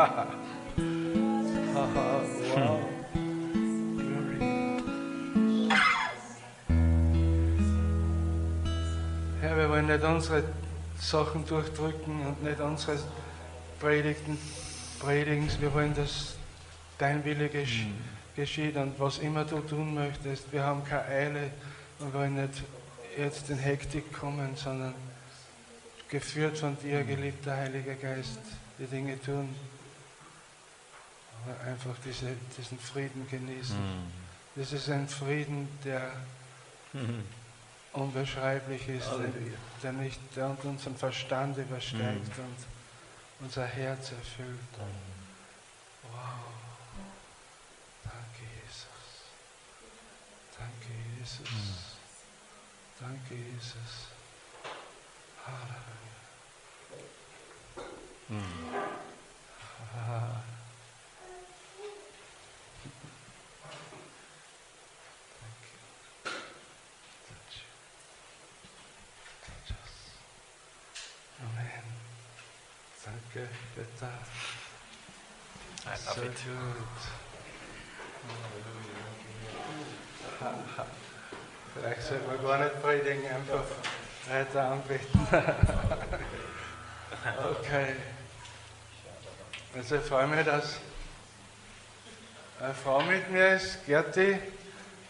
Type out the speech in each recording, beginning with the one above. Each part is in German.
wow. Glory. Herr, wir wollen nicht unsere Sachen durchdrücken und nicht unsere Predigten predigen. Wir wollen, dass dein Wille gesch mhm. geschieht und was immer du tun möchtest. Wir haben keine Eile und wollen nicht jetzt in Hektik kommen, sondern geführt von dir, geliebter Heiliger Geist, die Dinge tun. Einfach diese, diesen Frieden genießen. Mhm. Das ist ein Frieden, der mhm. unbeschreiblich ist, der, nicht der unseren Verstand übersteigt mhm. und unser Herz erfüllt. Wow. Danke, Jesus. Danke, Jesus. Mhm. Danke, Jesus. Halleluja. Mm. Ah. Amen. Danke, Peter. I love so it. Gut. Vielleicht sollte man gar nicht predigen, einfach weiter anbeten. okay. Also ich freue mich, dass eine Frau mit mir ist, Gerti.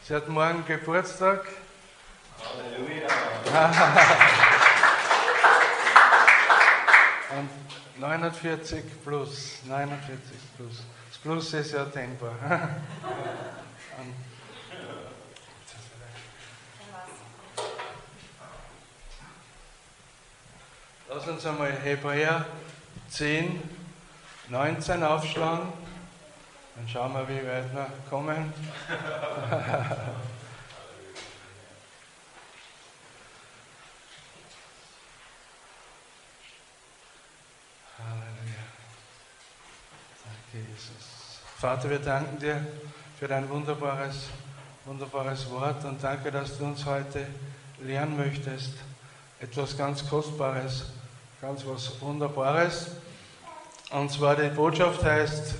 Sie hat morgen Geburtstag. Halleluja. 49 plus, 49 plus. Das Plus ist ja denkbar. Lass uns einmal Hebräer 10, 19 aufschlagen. Dann schauen wir, wie weit wir kommen. Jesus. Vater, wir danken dir für dein wunderbares, wunderbares Wort und danke, dass du uns heute lernen möchtest. Etwas ganz Kostbares, ganz was Wunderbares. Und zwar die Botschaft heißt,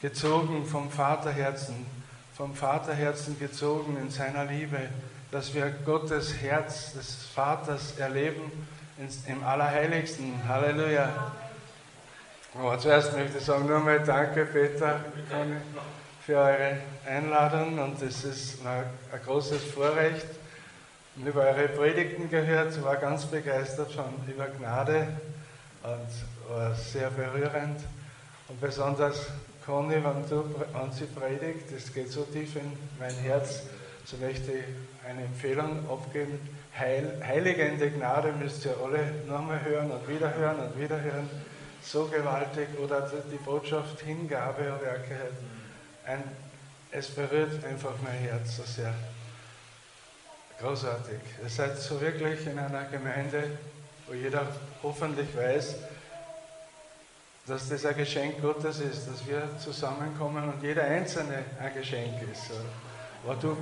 gezogen vom Vaterherzen, vom Vaterherzen gezogen in seiner Liebe, dass wir Gottes Herz des Vaters erleben im Allerheiligsten. Halleluja. Aber zuerst möchte ich sagen, nur mal danke, Peter, für eure Einladung und es ist ein großes Vorrecht. Ich habe eure Predigten gehört, war ganz begeistert schon über Gnade und war sehr berührend. Und besonders Conny, wenn, du, wenn sie predigt, das geht so tief in mein Herz, so möchte ich eine Empfehlung abgeben. Heil, heiligende Gnade müsst ihr alle nochmal hören und wieder hören und wieder hören. So gewaltig. Oder die Botschaft Hingabe und Werke. Ein, es berührt einfach mein Herz so sehr. Großartig. Ihr seid so wirklich in einer Gemeinde, wo jeder hoffentlich weiß, dass das ein Geschenk Gottes ist, dass wir zusammenkommen und jeder Einzelne ein Geschenk ist. Aber du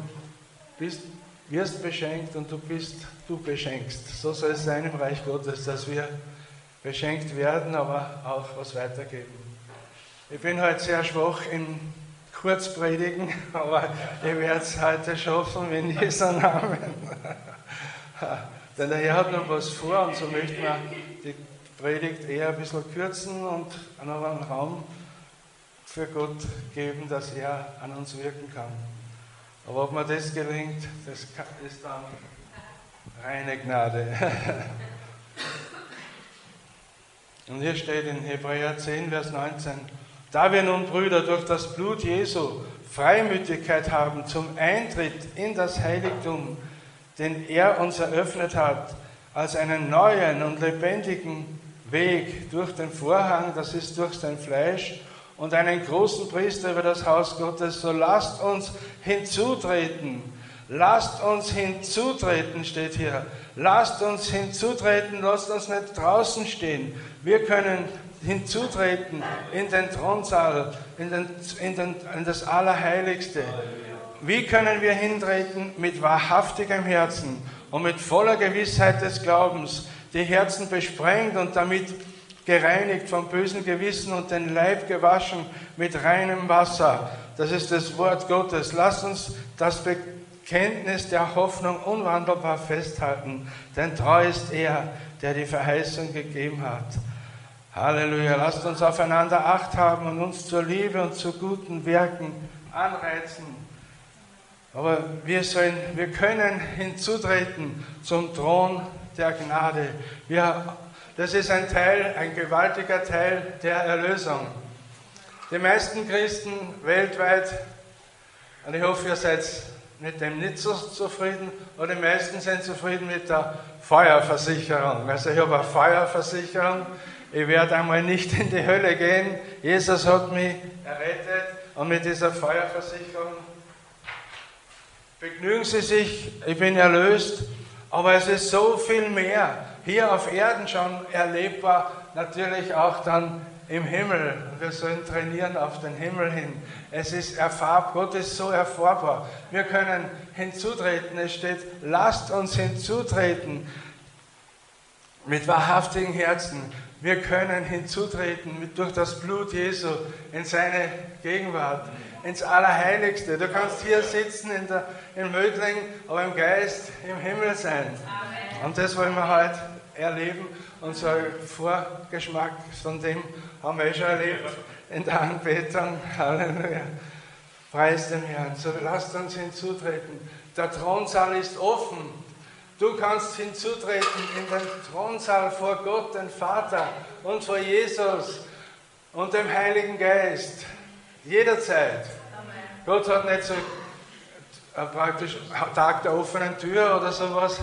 bist, wirst beschenkt und du bist, du beschenkst. So soll es sein im Reich Gottes, dass wir beschenkt werden, aber auch was weitergeben. Ich bin heute sehr schwach in kurz predigen, aber ich werde es heute schaffen, in Jesu Namen. Denn der Herr hat noch was vor und so möchte man die Predigt eher ein bisschen kürzen und einen Raum für Gott geben, dass er an uns wirken kann. Aber ob mir das gelingt, das ist dann reine Gnade. Und hier steht in Hebräer 10, Vers 19, da wir nun, Brüder, durch das Blut Jesu Freimütigkeit haben zum Eintritt in das Heiligtum, den er uns eröffnet hat, als einen neuen und lebendigen Weg durch den Vorhang, das ist durch sein Fleisch, und einen großen Priester über das Haus Gottes, so lasst uns hinzutreten. Lasst uns hinzutreten, steht hier. Lasst uns hinzutreten, lasst uns nicht draußen stehen. Wir können hinzutreten in den Thronsaal, in, den, in, den, in das Allerheiligste. Wie können wir hintreten? Mit wahrhaftigem Herzen und mit voller Gewissheit des Glaubens, die Herzen besprengt und damit gereinigt vom bösen Gewissen und den Leib gewaschen mit reinem Wasser. Das ist das Wort Gottes. Lasst uns das Bekenntnis der Hoffnung unwandelbar festhalten, denn treu ist er, der die Verheißung gegeben hat. Halleluja. Lasst uns aufeinander Acht haben und uns zur Liebe und zu guten Werken anreizen. Aber wir, sollen, wir können hinzutreten zum Thron der Gnade. Wir, das ist ein Teil, ein gewaltiger Teil der Erlösung. Die meisten Christen weltweit, und ich hoffe, ihr seid mit dem nicht so zufrieden, oder die meisten sind zufrieden mit der Feuerversicherung. Also ich habe eine Feuerversicherung, ich werde einmal nicht in die Hölle gehen. Jesus hat mich errettet und mit dieser Feuerversicherung begnügen Sie sich, ich bin erlöst, aber es ist so viel mehr hier auf Erden schon erlebbar, natürlich auch dann im Himmel. Wir sollen trainieren auf den Himmel hin. Es ist erfahrbar, Gott ist so erfahrbar. Wir können hinzutreten. Es steht, lasst uns hinzutreten mit wahrhaftigen Herzen. Wir können hinzutreten mit, durch das Blut Jesu in seine Gegenwart, ins Allerheiligste. Du kannst hier sitzen in der, in Mödling, aber im Geist im Himmel sein. Amen. Und das wollen wir heute erleben. Und so ein Vorgeschmack von dem haben wir eh schon erlebt in der Anbetung. Halleluja. Preis dem Herrn. So lasst uns hinzutreten. Der Thronsaal ist offen. Du kannst hinzutreten in den Thronsaal vor Gott, den Vater und vor Jesus und dem Heiligen Geist. Jederzeit. Amen. Gott hat nicht so äh, praktisch Tag der offenen Tür oder sowas.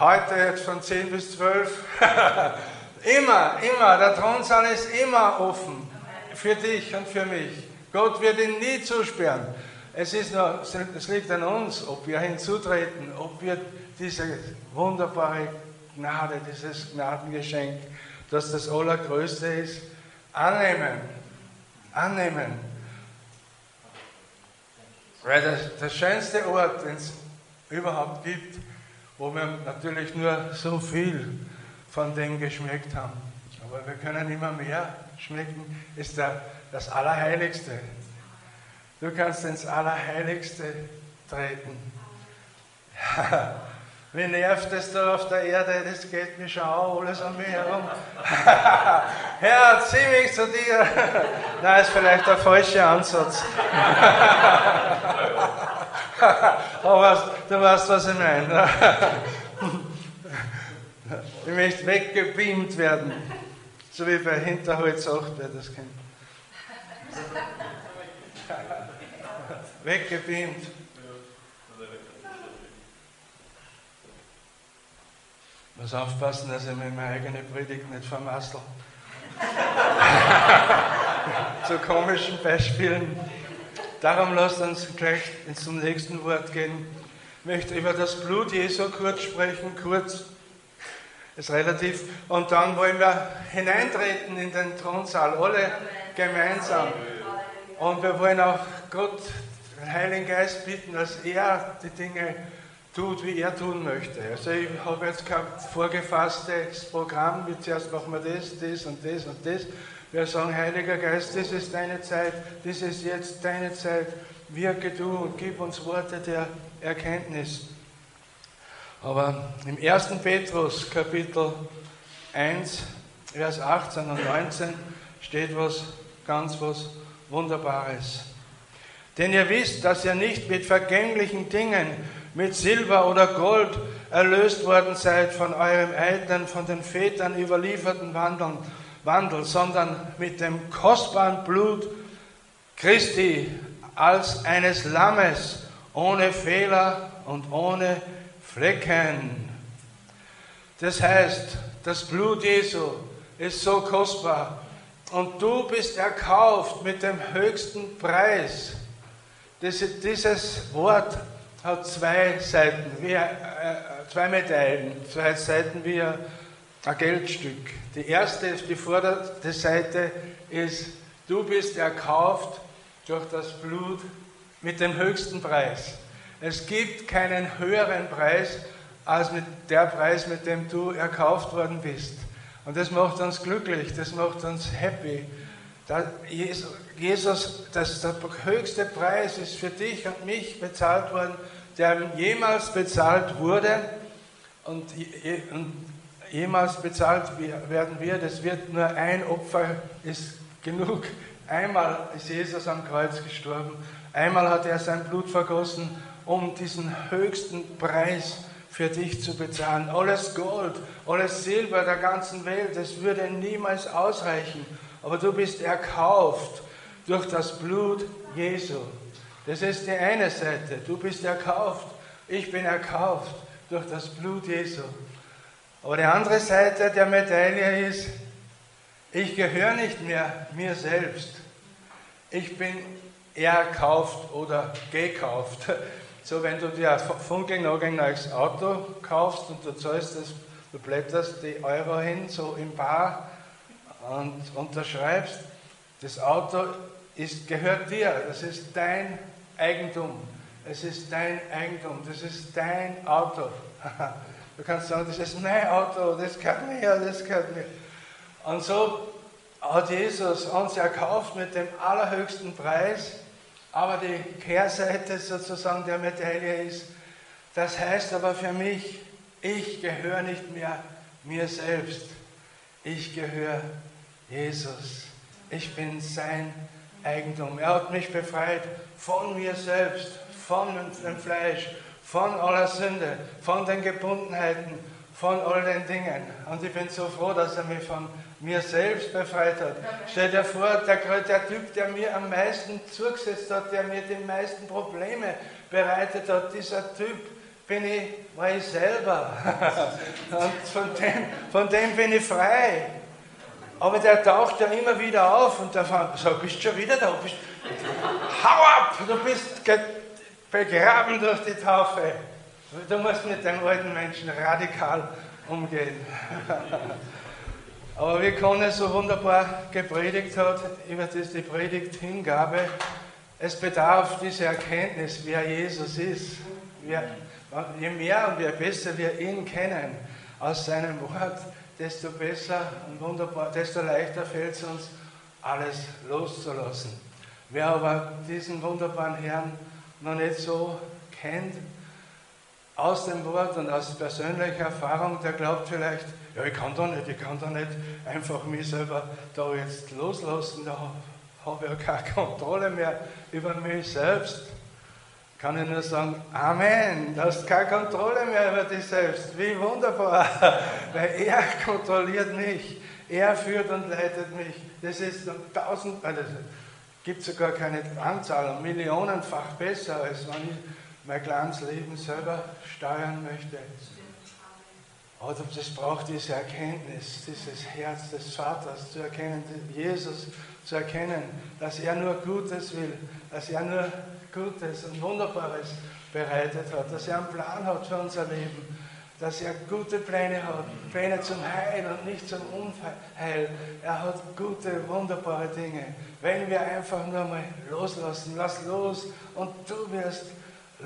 Heute jetzt von 10 bis 12. immer, immer. Der Thronsaal ist immer offen. Für dich und für mich. Gott wird ihn nie zusperren. Es, ist nur, es liegt an uns, ob wir hinzutreten, ob wir diese wunderbare Gnade, dieses Gnadengeschenk, das das Allergrößte ist, annehmen. Annehmen. Weil das, der schönste Ort, den es überhaupt gibt, wo wir natürlich nur so viel von dem geschmeckt haben. Aber wir können immer mehr schmecken, ist der, das Allerheiligste. Du kannst ins Allerheiligste treten. Wie nervt es da auf der Erde? Das geht mir schon auch alles an mir herum. Herr, zieh mich zu dir. Nein, ist vielleicht der falsche Ansatz. Aber du weißt, was ich meine. Ich möchte weggebeamt werden. So wie bei Hinterholz 8, wer das kennt. Weggebeamt. Muss aufpassen, dass ich mir meine eigene Predigt nicht vermassel. Zu komischen Beispielen. Darum lasst uns gleich zum nächsten Wort gehen. Ich möchte über das Blut Jesu kurz sprechen, kurz. Ist relativ. Und dann wollen wir hineintreten in den Thronsaal, alle gemeinsam. Und wir wollen auch Gott, den Heiligen Geist bitten, dass er die Dinge tut, wie er tun möchte. Also ich habe jetzt kein vorgefasstes Programm, wie zuerst machen wir das, das und das und das. Wir sagen, Heiliger Geist, das ist deine Zeit, das ist jetzt deine Zeit. Wirke du und gib uns Worte der Erkenntnis. Aber im 1. Petrus Kapitel 1, Vers 18 und 19 steht was ganz was Wunderbares. Denn ihr wisst, dass ihr nicht mit vergänglichen Dingen mit Silber oder Gold erlöst worden seid von eurem eitlen, von den Vätern überlieferten Wandeln, Wandel, sondern mit dem kostbaren Blut Christi als eines Lammes, ohne Fehler und ohne Flecken. Das heißt, das Blut Jesu ist so kostbar und du bist erkauft mit dem höchsten Preis. Dieses Wort hat zwei Seiten, wie, äh, zwei Medaillen, zwei Seiten wie ein Geldstück. Die erste, die vorderte Seite ist, du bist erkauft durch das Blut mit dem höchsten Preis. Es gibt keinen höheren Preis als mit der Preis, mit dem du erkauft worden bist. Und das macht uns glücklich, das macht uns happy. Jesus, das, der höchste Preis ist für dich und mich bezahlt worden, der jemals bezahlt wurde und, jemals bezahlt werden wird. Es wird nur ein Opfer, ist genug. Einmal ist Jesus am Kreuz gestorben, einmal hat er sein Blut vergossen, um diesen höchsten Preis für dich zu bezahlen. Alles Gold, alles Silber der ganzen Welt, das würde niemals ausreichen. Aber du bist erkauft durch das Blut Jesu. Das ist die eine Seite. Du bist erkauft. Ich bin erkauft durch das Blut Jesu. Aber die andere Seite der Medaille ist, ich gehöre nicht mehr mir selbst. Ich bin erkauft oder gekauft. So, wenn du dir ein funkelnagelneues Auto kaufst und du zahlst das, du blätterst die Euro hin, so im Bar und unterschreibst, das Auto ist, gehört dir, das ist dein Eigentum. Es ist dein Eigentum, das ist dein Auto. Du kannst sagen, das ist mein Auto, das gehört mir, das gehört mir. Und so hat Jesus uns erkauft mit dem allerhöchsten Preis. Aber die Kehrseite sozusagen der Medaille ist, das heißt aber für mich, ich gehöre nicht mehr mir selbst. Ich gehöre Jesus. Ich bin sein Eigentum. Er hat mich befreit von mir selbst, von dem Fleisch, von aller Sünde, von den Gebundenheiten, von all den Dingen. Und ich bin so froh, dass er mich von mir selbst befreit hat. Stell dir vor, der, der Typ, der mir am meisten zugesetzt hat, der mir die meisten Probleme bereitet hat, dieser Typ bin ich, war ich selber. Und von dem, von dem bin ich frei. Aber der taucht ja immer wieder auf und der sagt, bist du schon wieder da? Bist, hau ab, du bist begraben durch die Taufe. Du musst mit den alten Menschen radikal umgehen. Aber wie Conny so wunderbar gepredigt hat, über das die Predigt Hingabe, es bedarf diese Erkenntnis, wer Jesus ist. Wir, je mehr und je besser wir ihn kennen aus seinem Wort, desto besser und wunderbar, desto leichter fällt es uns, alles loszulassen. Wer aber diesen wunderbaren Herrn noch nicht so kennt, aus dem Wort und aus persönlicher Erfahrung, der glaubt vielleicht, ja, ich kann da nicht, ich kann da nicht einfach mich selber da jetzt loslassen, da habe ich ja keine Kontrolle mehr über mich selbst. Kann ich nur sagen, Amen, du hast keine Kontrolle mehr über dich selbst. Wie wunderbar, weil er kontrolliert mich, er führt und leitet mich. Das ist tausend, also gibt sogar keine Anzahl, millionenfach besser, als wenn ich mein kleines Leben selber steuern möchte. Aber das braucht diese Erkenntnis, dieses Herz des Vaters zu erkennen, Jesus zu erkennen, dass er nur Gutes will, dass er nur Gutes und Wunderbares bereitet hat, dass er einen Plan hat für unser Leben, dass er gute Pläne hat, Pläne zum Heil und nicht zum Unheil. Er hat gute, wunderbare Dinge. Wenn wir einfach nur mal loslassen, lass los und du wirst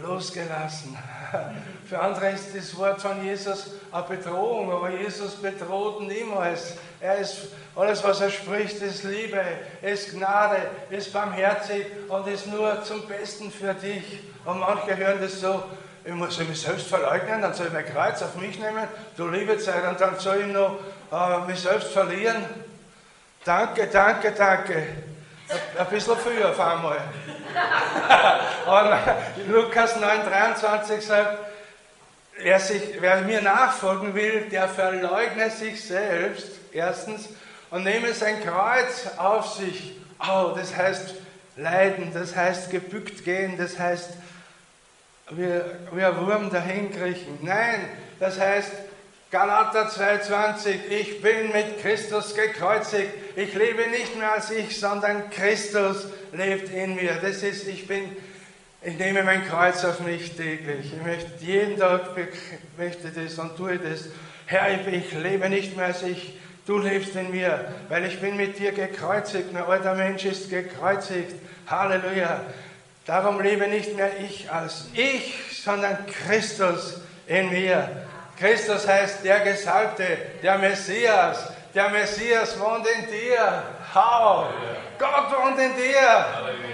losgelassen. Für andere ist das Wort von Jesus eine Bedrohung, aber Jesus bedroht niemals. Er ist, alles, was er spricht, ist Liebe, ist Gnade, ist barmherzig und ist nur zum Besten für dich. Und manche hören das so, ich muss mich selbst verleugnen, dann soll ich mein Kreuz auf mich nehmen, du liebe Zeit, und dann soll ich noch äh, mich selbst verlieren. Danke, danke, danke. Ein bisschen früher auf einmal. Und Lukas 9,23 sagt, wer, sich, wer mir nachfolgen will, der verleugne sich selbst, erstens, und nehme sein Kreuz auf sich. Oh, das heißt leiden, das heißt gebückt gehen, das heißt wie, wie ein Wurm dahin kriechen. Nein, das heißt Galater 2,20, ich bin mit Christus gekreuzigt. Ich lebe nicht mehr als ich, sondern Christus lebt in mir. Das ist, ich bin, ich nehme mein Kreuz auf mich täglich. Ich möchte jeden Tag möchte das und tue das. Herr, ich lebe nicht mehr als ich, du lebst in mir, weil ich bin mit dir gekreuzigt. Mein alter Mensch ist gekreuzigt. Halleluja. Darum lebe nicht mehr ich als ich, sondern Christus in mir. Christus heißt der Gesalbte, der Messias, Der Messias wohnt in dir. Hau! Gott wohnt in dir.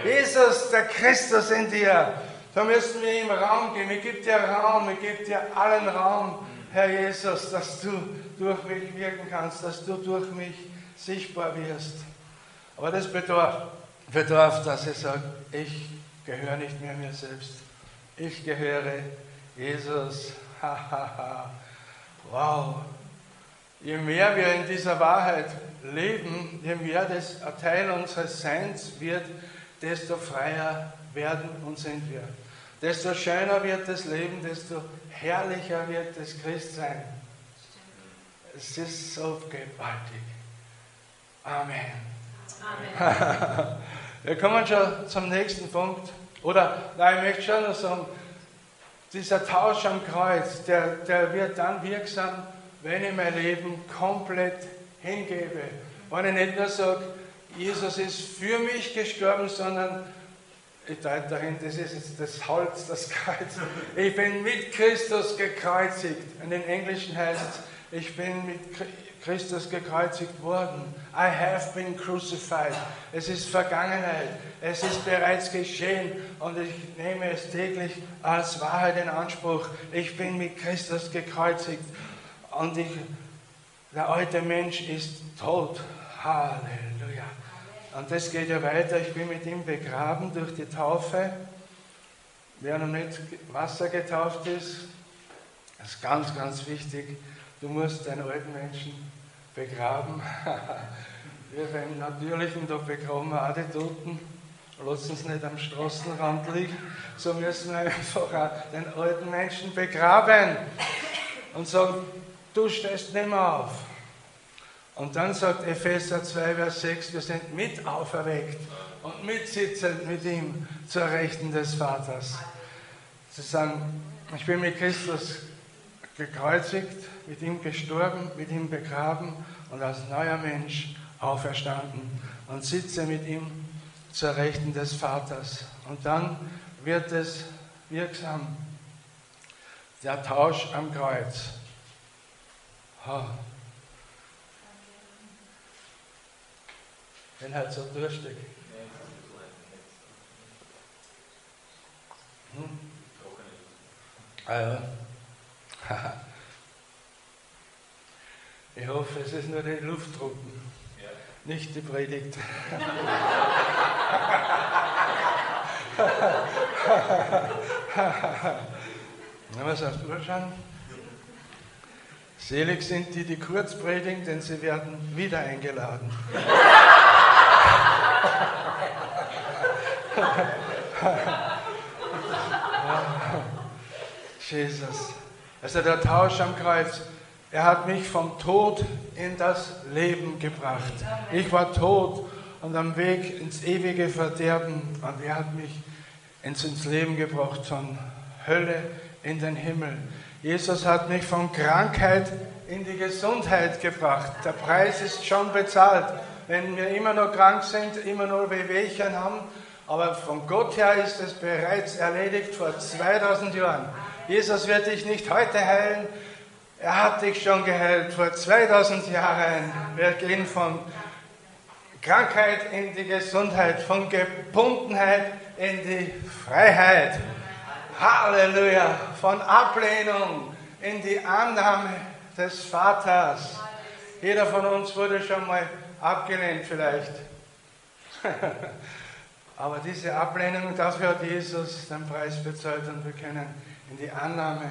Jesus, der Christus in dir. Da müssen wir ihm Raum geben. Ich gebe dir Raum, ich gebe dir allen Raum, Herr Jesus, dass du durch mich wirken kannst, dass du durch mich sichtbar wirst. Aber das bedarf, bedarf dass ich sage, ich gehöre nicht mehr mir selbst. Ich gehöre Jesus. wow. Je mehr wir in dieser Wahrheit leben, je mehr das ein Teil unseres Seins wird, desto freier werden und sind wir. Desto schöner wird das Leben, desto herrlicher wird das Christsein. Es ist so gewaltig. Amen. Amen. wir kommen schon zum nächsten Punkt. Oder, nein, ich möchte schon noch sagen, dieser Tausch am Kreuz, der, der wird dann wirksam, wenn ich mein Leben komplett hingebe. Wenn ich nicht nur sage, Jesus ist für mich gestorben, sondern ich deute dahin, das ist jetzt das Holz, das Kreuz. Ich bin mit Christus gekreuzigt. In den Englischen heißt es, ich bin mit Christus gekreuzigt worden. I have been crucified. Es ist Vergangenheit. Es ist bereits geschehen und ich nehme es täglich als Wahrheit in Anspruch. Ich bin mit Christus gekreuzigt und ich, der alte Mensch ist tot. Halleluja. Und das geht ja weiter. Ich bin mit ihm begraben durch die Taufe. Wer noch nicht Wasser getauft ist, ist ganz, ganz wichtig. Du musst deinen alten Menschen begraben. wir beim Natürlichen, da begraben wir auch die Toten. Lassen sie nicht am Straßenrand liegen. So müssen wir einfach auch den alten Menschen begraben und sagen, du stehst nicht mehr auf. Und dann sagt Epheser 2, Vers 6, wir sind mit auferweckt und mitsitzend mit ihm zur Rechten des Vaters. Sie sagen, ich bin mit Christus gekreuzigt, mit ihm gestorben, mit ihm begraben und als neuer Mensch auferstanden und sitze mit ihm zur Rechten des Vaters. Und dann wird es wirksam, der Tausch am Kreuz. Oh. bin halt so durstig. Hm? Ah ja. Ich hoffe, es ist nur die Luftdrucken, ja. nicht die Predigt. Was hast du schon? Selig sind die, die kurz predigen, denn sie werden wieder eingeladen. Jesus. Also der Tausch am Kreuz. Er hat mich vom Tod in das Leben gebracht. Ich war tot und am Weg ins ewige Verderben. Und er hat mich ins Leben gebracht, von Hölle in den Himmel. Jesus hat mich von Krankheit in die Gesundheit gebracht. Der Preis ist schon bezahlt. Wenn wir immer noch krank sind, immer nur Wehwehchen haben, aber von Gott her ist es bereits erledigt vor 2000 Jahren. Jesus wird dich nicht heute heilen, er hat dich schon geheilt vor 2000 Jahren. Wir gehen von Krankheit in die Gesundheit, von Gebundenheit in die Freiheit. Halleluja, von Ablehnung in die Annahme des Vaters. Jeder von uns wurde schon mal abgelehnt vielleicht. Aber diese Ablehnung, dafür hat Jesus den Preis bezahlt und wir können in die Annahme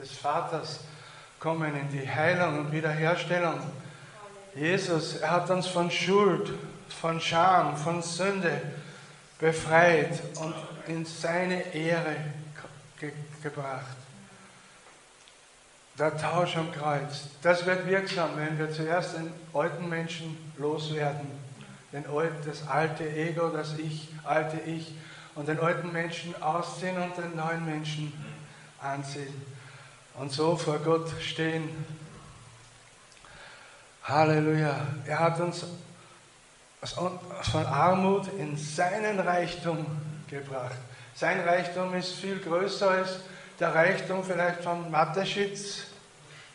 des Vaters kommen, in die Heilung und Wiederherstellung. Jesus, er hat uns von Schuld, von Scham, von Sünde befreit und in seine Ehre ge gebracht. Der Tausch am Kreuz, das wird wirksam, wenn wir zuerst den alten Menschen loswerden. Den das alte Ego, das Ich, alte Ich und den alten Menschen ausziehen und den neuen Menschen anziehen. Und so vor Gott stehen. Halleluja. Er hat uns von Armut in seinen Reichtum gebracht. Sein Reichtum ist viel größer als der Reichtum vielleicht von Mateschitz,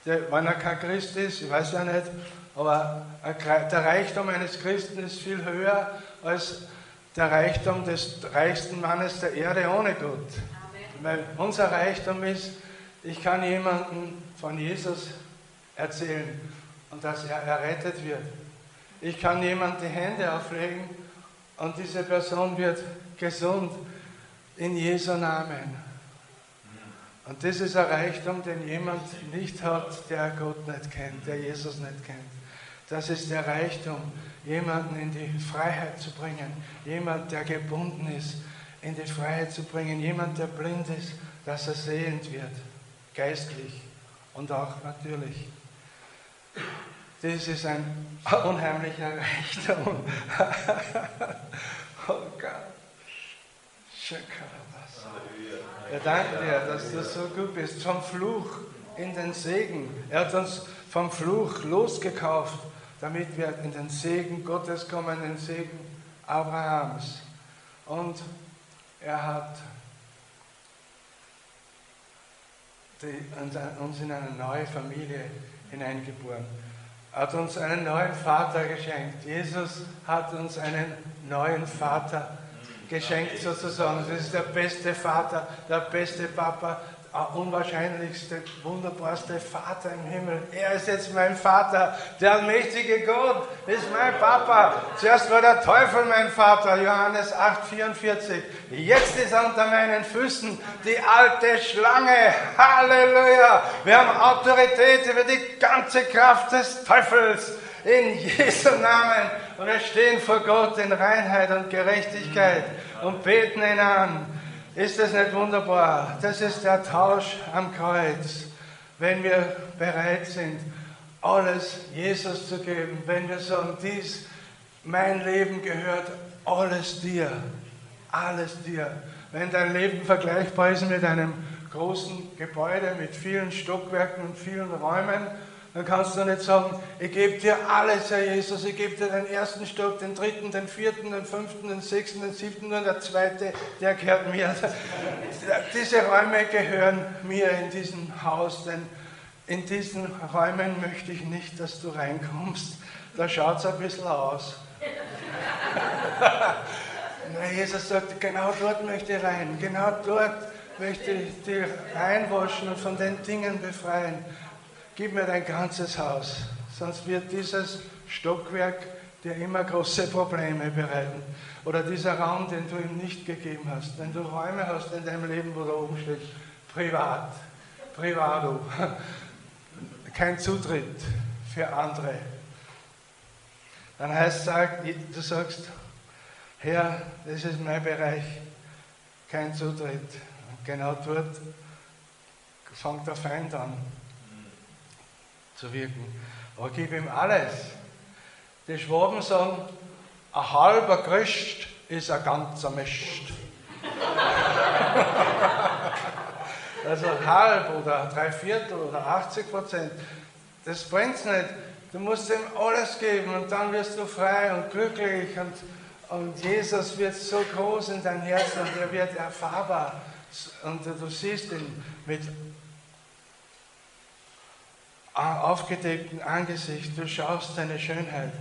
der, wenn er kein Christ ist, ich weiß ja nicht, aber der Reichtum eines Christen ist viel höher als der Reichtum des reichsten Mannes der Erde ohne Gott. Weil unser Reichtum ist, ich kann jemandem von Jesus erzählen und dass er errettet wird. Ich kann jemandem die Hände auflegen und diese Person wird gesund in Jesu Namen. Und das ist ein Reichtum, den jemand nicht hat, der Gott nicht kennt, der Jesus nicht kennt. Das ist der Reichtum, jemanden in die Freiheit zu bringen, jemand, der gebunden ist, in die Freiheit zu bringen, jemand, der blind ist, dass er sehend wird, geistlich und auch natürlich. Das ist ein unheimlicher Reichtum. oh Gott. Wir danken dir, dass du so gut bist. Vom Fluch in den Segen. Er hat uns vom Fluch losgekauft, damit wir in den Segen Gottes kommen, den Segen Abrahams. Und er hat die, uns in eine neue Familie hineingeboren. Er hat uns einen neuen Vater geschenkt. Jesus hat uns einen neuen Vater geschenkt geschenkt sozusagen. Das ist der beste Vater, der beste Papa, unwahrscheinlichste, wunderbarste Vater im Himmel. Er ist jetzt mein Vater, der allmächtige Gott ist mein Papa. Zuerst war der Teufel mein Vater, Johannes 8, 44. Jetzt ist er unter meinen Füßen die alte Schlange. Halleluja! Wir haben Autorität über die ganze Kraft des Teufels in Jesu Namen. Und wir stehen vor Gott in Reinheit und Gerechtigkeit und beten ihn an. Ist das nicht wunderbar? Das ist der Tausch am Kreuz. Wenn wir bereit sind, alles Jesus zu geben, wenn wir sagen, dies, mein Leben gehört alles dir, alles dir. Wenn dein Leben vergleichbar ist mit einem großen Gebäude mit vielen Stockwerken und vielen Räumen, dann kannst du nicht sagen, ich gebe dir alles, Herr Jesus, ich gebe dir den ersten Stock, den dritten, den vierten, den fünften, den sechsten, den siebten und der zweite, der gehört mir. Diese Räume gehören mir in diesem Haus, denn in diesen Räumen möchte ich nicht, dass du reinkommst. Da schaut es ein bisschen aus. Na, Jesus sagt, genau dort möchte ich rein, genau dort möchte ich dich reinwaschen und von den Dingen befreien gib mir dein ganzes Haus, sonst wird dieses Stockwerk dir immer große Probleme bereiten. Oder dieser Raum, den du ihm nicht gegeben hast. Wenn du Räume hast in deinem Leben, wo da oben steht, privat, privado, kein Zutritt für andere, dann heißt es, du sagst, Herr, das ist mein Bereich, kein Zutritt. Genau dort fängt der Feind an zu wirken. Aber gib ihm alles. Die Schwaben sagen, ein halber Christ ist ein ganzer Mist. also halb oder drei Viertel oder 80 Prozent, das bringt nicht. Du musst ihm alles geben und dann wirst du frei und glücklich und, und Jesus wird so groß in dein Herz und er wird erfahrbar und du siehst ihn mit aufgedeckten Angesicht, du schaust deine Schönheit.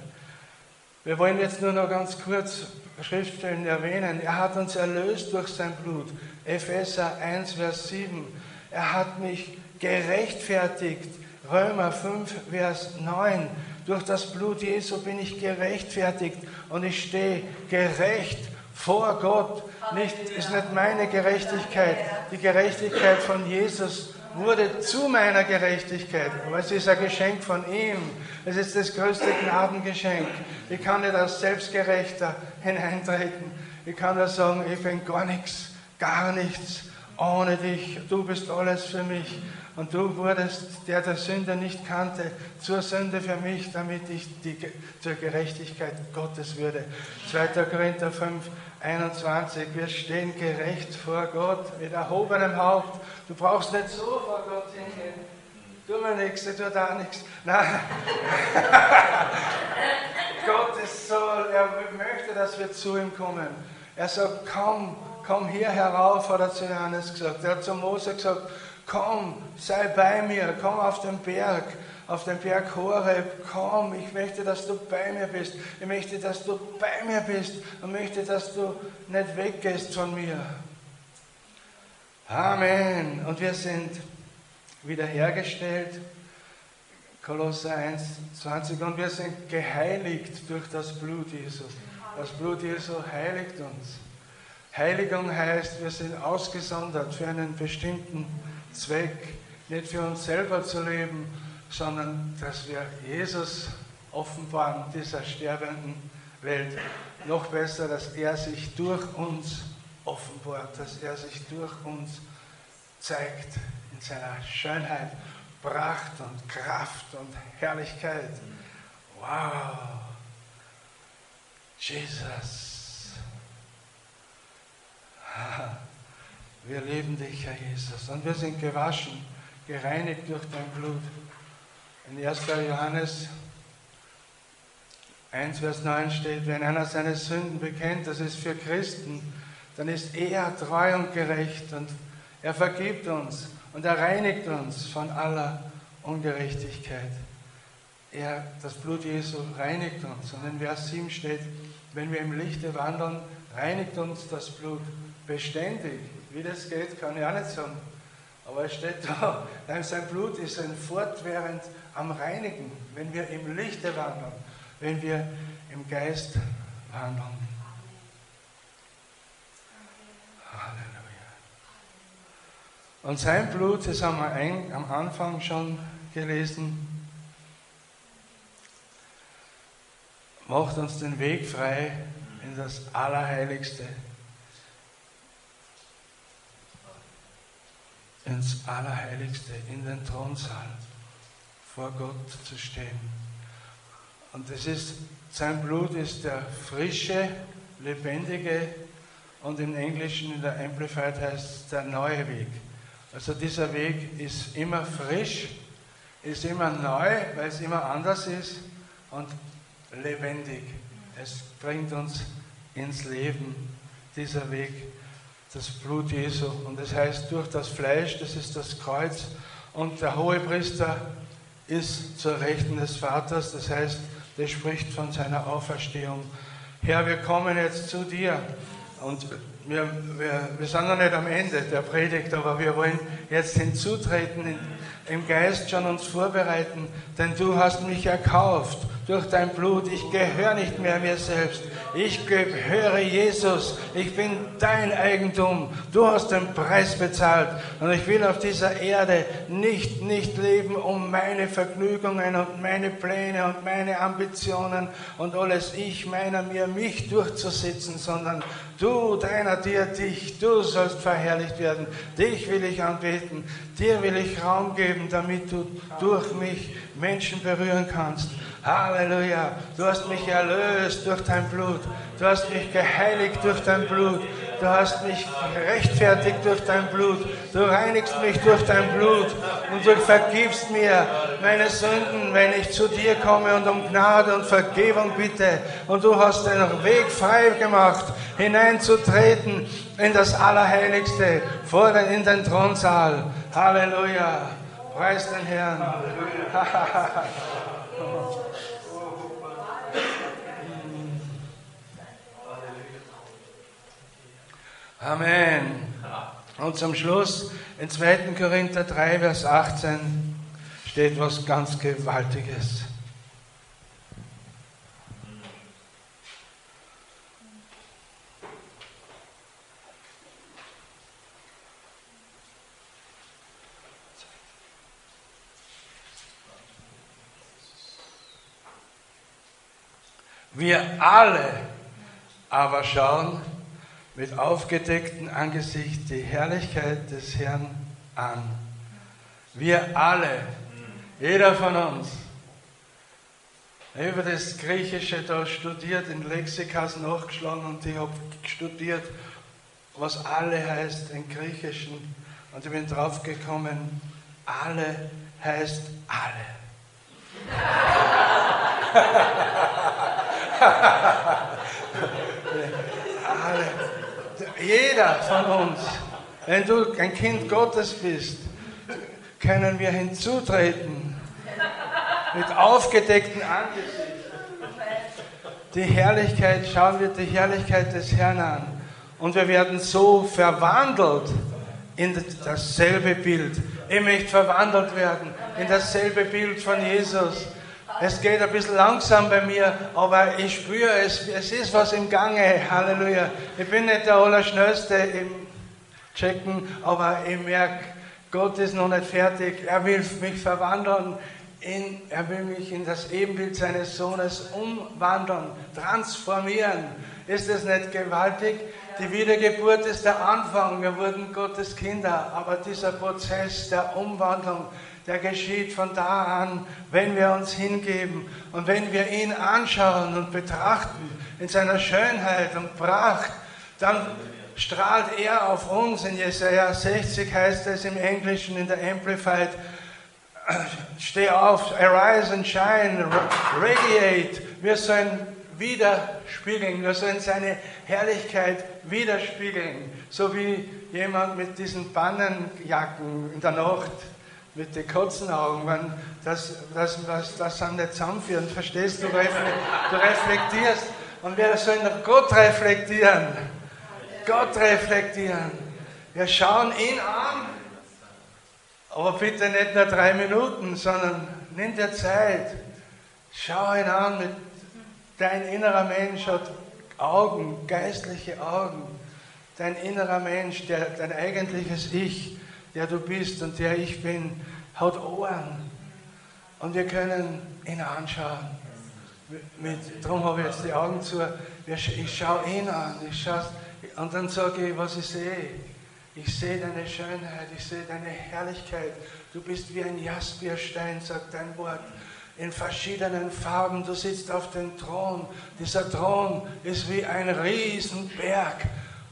Wir wollen jetzt nur noch ganz kurz Schriftstellen erwähnen. Er hat uns erlöst durch sein Blut. Epheser 1, Vers 7. Er hat mich gerechtfertigt. Römer 5, Vers 9. Durch das Blut Jesu bin ich gerechtfertigt und ich stehe gerecht vor Gott. Nicht, ist nicht meine Gerechtigkeit, die Gerechtigkeit von Jesus wurde zu meiner Gerechtigkeit. Aber es ist ein Geschenk von ihm. Es ist das größte Gnadengeschenk. Ich kann nicht als Selbstgerechter hineintreten. Ich kann nur sagen, ich bin gar nichts, gar nichts ohne dich. Du bist alles für mich. Und du wurdest, der der Sünde nicht kannte, zur Sünde für mich, damit ich die, zur Gerechtigkeit Gottes würde. 2. Korinther 5, 21. Wir stehen gerecht vor Gott mit erhobenem Haupt. Du brauchst nicht so vor Gott hingehen. Tu mir nichts, ich tue da nichts. Nein. Gott ist so, er möchte, dass wir zu ihm kommen. Er sagt, komm, komm hier herauf, hat er zu Johannes gesagt. Er hat zu Mose gesagt, komm, sei bei mir, komm auf den Berg, auf den Berg Horeb, komm, ich möchte, dass du bei mir bist. Ich möchte, dass du bei mir bist und möchte, dass du nicht weggehst von mir. Amen. Und wir sind wiederhergestellt. Kolosser 1, 20. Und wir sind geheiligt durch das Blut Jesu. Das Blut Jesu heiligt uns. Heiligung heißt, wir sind ausgesondert für einen bestimmten Zweck. Nicht für uns selber zu leben, sondern dass wir Jesus offenbaren dieser sterbenden Welt. Noch besser, dass er sich durch uns offenbart, dass er sich durch uns zeigt in seiner Schönheit, Pracht und Kraft und Herrlichkeit. Wow! Jesus! Wir lieben dich, Herr Jesus. Und wir sind gewaschen, gereinigt durch dein Blut. In 1. Johannes 1, Vers 9 steht, wenn einer seine Sünden bekennt, das ist für Christen, dann ist er treu und gerecht und er vergibt uns und er reinigt uns von aller Ungerechtigkeit. Er, das Blut Jesu reinigt uns. Und in Vers 7 steht, wenn wir im Lichte wandeln, reinigt uns das Blut beständig. Wie das geht, kann ich auch nicht sagen. Aber es steht da, sein Blut ist ein fortwährend am Reinigen, wenn wir im Lichte wandeln, wenn wir im Geist wandeln. Halleluja. Und sein Blut, das haben wir am Anfang schon gelesen, macht uns den Weg frei in das Allerheiligste. Ins Allerheiligste, in den Thronsaal, vor Gott zu stehen. Und das ist, sein Blut ist der frische, lebendige und im Englischen in der Amplified heißt es der neue Weg. Also dieser Weg ist immer frisch, ist immer neu, weil es immer anders ist und lebendig. Es bringt uns ins Leben, dieser Weg, das Blut Jesu. Und das heißt, durch das Fleisch, das ist das Kreuz. Und der hohe Priester ist zur Rechten des Vaters, das heißt, der spricht von seiner Auferstehung. Herr, wir kommen jetzt zu dir. Und wir, wir, wir sind noch nicht am Ende der Predigt, aber wir wollen jetzt hinzutreten, in, im Geist schon uns vorbereiten, denn du hast mich erkauft durch dein Blut. Ich gehöre nicht mehr mir selbst. Ich gehöre Jesus. Ich bin dein Eigentum. Du hast den Preis bezahlt. Und ich will auf dieser Erde nicht, nicht leben, um meine Vergnügungen und meine Pläne und meine Ambitionen und alles ich, meiner, mir, mich durchzusetzen, sondern du, deiner, dir, dich. Du sollst verherrlicht werden. Dich will ich anbeten. Dir will ich Raum geben, damit du durch mich Menschen berühren kannst. Halleluja. Du hast mich erlöst durch dein Blut. Du hast mich geheiligt durch dein Blut. Du hast mich rechtfertigt durch dein Blut. Du reinigst mich durch dein Blut. Und du vergibst mir meine Sünden, wenn ich zu dir komme und um Gnade und Vergebung bitte. Und du hast den Weg frei gemacht, hineinzutreten in das Allerheiligste, vor den, in den Thronsaal. Halleluja. Preis den Herrn. Amen. Und zum Schluss in 2. Korinther 3, Vers 18 steht was ganz Gewaltiges. Wir alle aber schauen mit aufgedecktem Angesicht die Herrlichkeit des Herrn an. Wir alle, jeder von uns. Habe das Griechische da studiert, in Lexikas nachgeschlagen und ich habe studiert, was alle heißt im Griechischen. Und ich bin drauf gekommen, alle heißt alle. alle. Jeder von uns, wenn du ein Kind Gottes bist, können wir hinzutreten mit aufgedecktem Angesicht. Die Herrlichkeit, schauen wir die Herrlichkeit des Herrn an. Und wir werden so verwandelt in dasselbe Bild. Ich möchte verwandelt werden in dasselbe Bild von Jesus. Es geht ein bisschen langsam bei mir, aber ich spüre es, es ist was im Gange. Halleluja. Ich bin nicht der Allerschnellste im Checken, aber ich merke, Gott ist noch nicht fertig. Er will mich verwandeln. In, er will mich in das Ebenbild seines Sohnes umwandeln, transformieren. Ist es nicht gewaltig? Die Wiedergeburt ist der Anfang. Wir wurden Gottes Kinder. Aber dieser Prozess der Umwandlung, der geschieht von da an, wenn wir uns hingeben und wenn wir ihn anschauen und betrachten in seiner Schönheit und Pracht, dann strahlt er auf uns. In Jesaja 60 heißt es im Englischen in der Amplified, steh auf, arise and shine, radiate. Wir sollen widerspiegeln, wir sollen seine Herrlichkeit widerspiegeln, so wie jemand mit diesen Bannenjacken in der Nacht mit den Kotzenaugen, wenn das, das, das, das sind nicht zusammenführen, verstehst du? Du reflektierst und wir sollen Gott reflektieren. Gott reflektieren. Wir schauen ihn an, aber bitte nicht nur drei Minuten, sondern nimm dir Zeit. Schau ihn an mit dein innerer Mensch hat Augen, geistliche Augen. Dein innerer Mensch, der, dein eigentliches Ich, der du bist und der ich bin, hat Ohren. Und wir können ihn anschauen. Mit, darum habe ich jetzt die Augen zu. Ich schaue ihn an. Ich schaue, und dann sage ich, was ich sehe. Ich sehe deine Schönheit, ich sehe deine Herrlichkeit. Du bist wie ein Jaspierstein, sagt dein Wort, in verschiedenen Farben. Du sitzt auf dem Thron. Dieser Thron ist wie ein Riesenberg.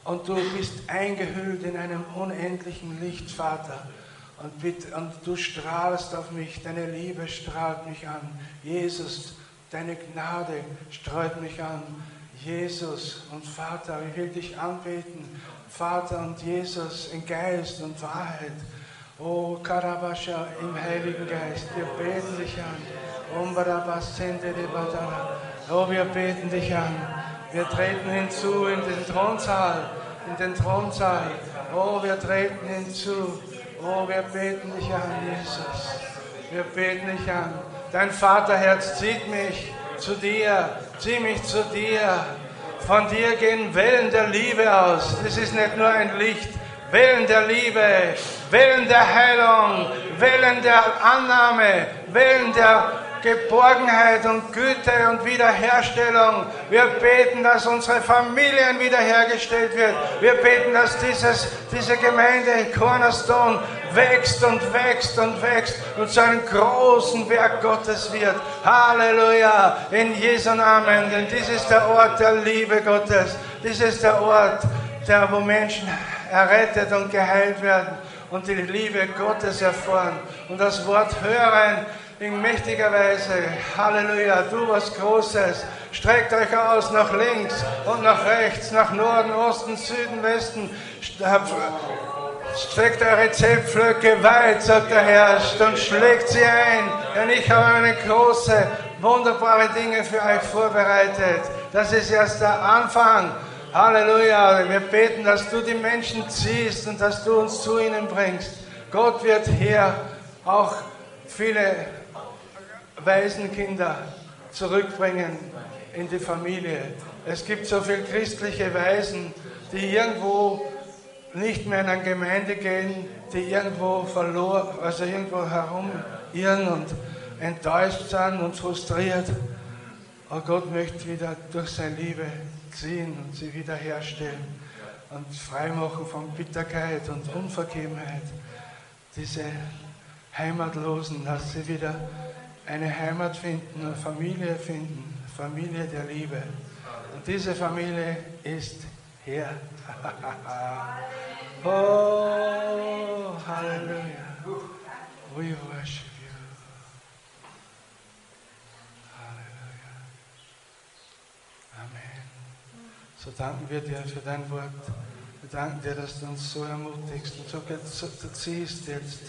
Und du bist eingehüllt in einem unendlichen Licht, Vater. Und, bitte, und du strahlst auf mich, deine Liebe strahlt mich an. Jesus, deine Gnade streut mich an. Jesus und Vater, ich will dich anbeten. Vater und Jesus in Geist und Wahrheit. Oh, Karabascha im Heiligen Geist, wir beten dich an. Oh, wir beten dich an. Wir treten hinzu in den Thronsaal, in den Thronsaal. Oh, wir treten hinzu. Oh, wir beten dich an, Jesus. Wir beten dich an. Dein Vaterherz zieht mich zu dir. Zieh mich zu dir. Von dir gehen Wellen der Liebe aus. Das ist nicht nur ein Licht. Wellen der Liebe, Wellen der Heilung, Wellen der Annahme, Wellen der Geborgenheit und Güte und Wiederherstellung. Wir beten, dass unsere Familien wiederhergestellt wird. Wir beten, dass dieses, diese Gemeinde Cornerstone wächst und wächst und wächst und zu einem großen Werk Gottes wird. Halleluja, in Jesu Namen, denn dies ist der Ort der Liebe Gottes. Dies ist der Ort, der, wo Menschen errettet und geheilt werden und die Liebe Gottes erfahren und das Wort hören in mächtiger Weise. Halleluja, du was Großes. Streckt euch aus nach links und nach rechts, nach Norden, Osten, Süden, Westen. Streckt eure Zepflöcke weit, sagt der Herr, und schlägt sie ein, denn ich habe eine große, wunderbare Dinge für euch vorbereitet. Das ist erst der Anfang. Halleluja. Wir beten, dass du die Menschen ziehst und dass du uns zu ihnen bringst. Gott wird hier auch viele Waisenkinder zurückbringen in die Familie. Es gibt so viele christliche Waisen, die irgendwo nicht mehr in eine Gemeinde gehen, die irgendwo verloren, also irgendwo herumirren und enttäuscht sind und frustriert. Aber Gott möchte wieder durch seine Liebe ziehen und sie wiederherstellen und freimachen von Bitterkeit und Unvergebenheit. Diese Heimatlosen, dass sie wieder eine Heimat finden, eine Familie finden, Familie der Liebe. Und diese Familie ist hier. oh, Halleluja. We worship you. Halleluja. Amen. So danken wir dir für dein Wort. Wir danken dir, dass du uns so ermutigst und so, ziehst jetzt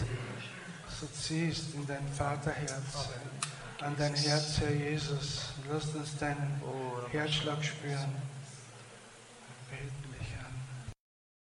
so ziehst in dein Vaterherz, an dein Herz, Herr Jesus. Lass uns deinen Herzschlag spüren.